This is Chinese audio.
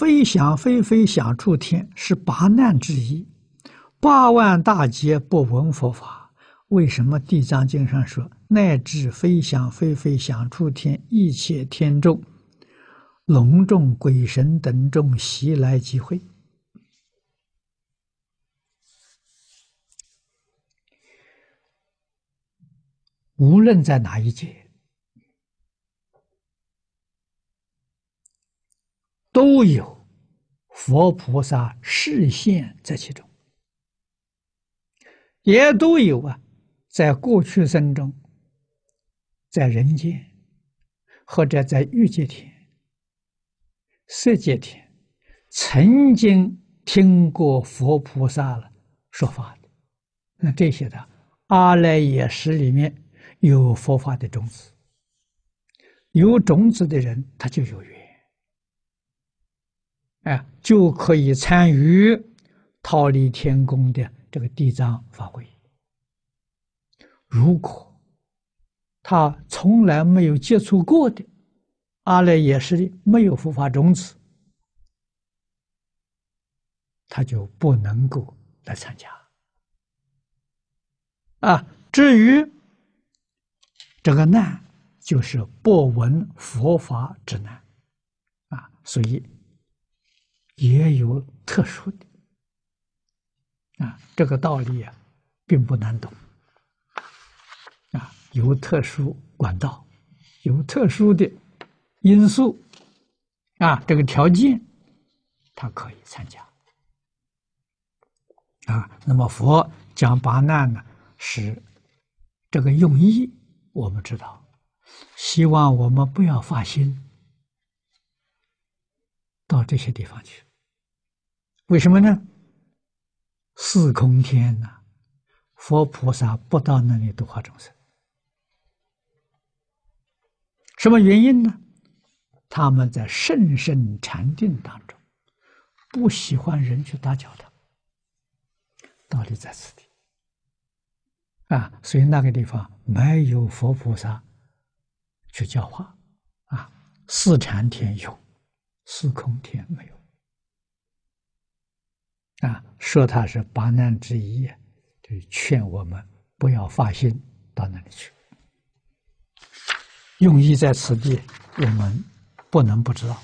非想非非想处天是八难之一，八万大劫不闻佛法。为什么地藏经上说乃至非想非非想处天，一切天众、龙众、鬼神等众悉来集会？无论在哪一界，都有佛菩萨示现在其中，也都有啊，在过去生中，在人间或者在欲界天、色界天，曾经听过佛菩萨了说法的，那这些的阿赖耶识里面有佛法的种子，有种子的人他就有缘。哎，就可以参与逃离天宫的这个地藏法会。如果他从来没有接触过的，阿赖耶识的没有佛法种子，他就不能够来参加。啊，至于这个难，就是不闻佛法之难。啊，所以。也有特殊的啊，这个道理啊，并不难懂啊，有特殊管道，有特殊的因素啊，这个条件，他可以参加啊。那么佛讲八难呢，是这个用意，我们知道，希望我们不要发心到这些地方去。为什么呢？四空天呐，佛菩萨不到那里度化众生。什么原因呢？他们在甚深禅定当中，不喜欢人去打搅他。道理在此地啊，所以那个地方没有佛菩萨去教化啊。四禅天有，四空天没有。说他是八难之一，就劝我们不要发心到那里去。用意在此地，我们不能不知道。